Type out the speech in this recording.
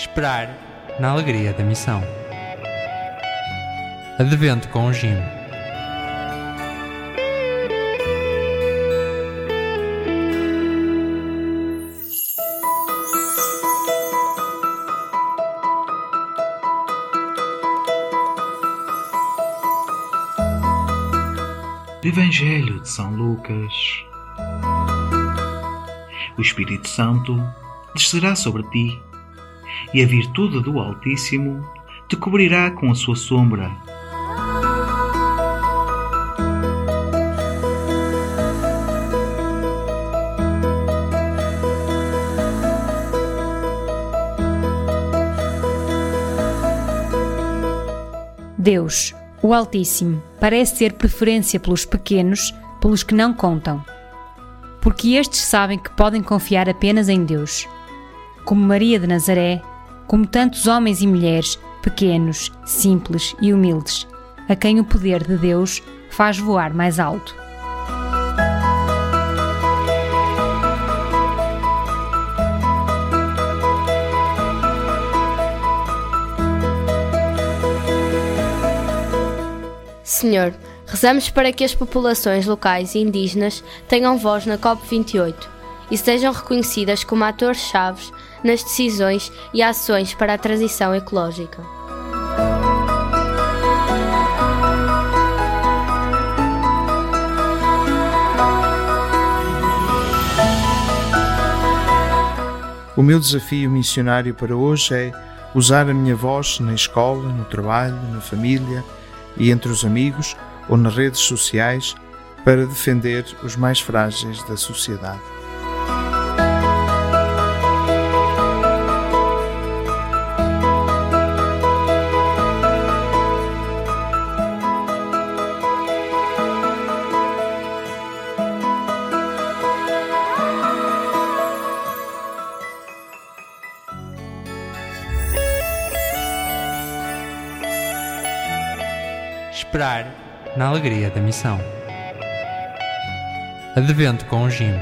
Esperar na alegria da missão. Advento com o Jim. Evangelho de São Lucas. O Espírito Santo descerá sobre ti, e a virtude do Altíssimo te cobrirá com a sua sombra. Deus, o Altíssimo, parece ter preferência pelos pequenos, pelos que não contam. Porque estes sabem que podem confiar apenas em Deus. Como Maria de Nazaré, como tantos homens e mulheres, pequenos, simples e humildes, a quem o poder de Deus faz voar mais alto. Senhor, rezamos para que as populações locais e indígenas tenham voz na COP28 e sejam reconhecidas como atores-chave nas decisões e ações para a transição ecológica. O meu desafio missionário para hoje é usar a minha voz na escola, no trabalho, na família e entre os amigos ou nas redes sociais para defender os mais frágeis da sociedade. Esperar na alegria da missão. Advento com o Jim.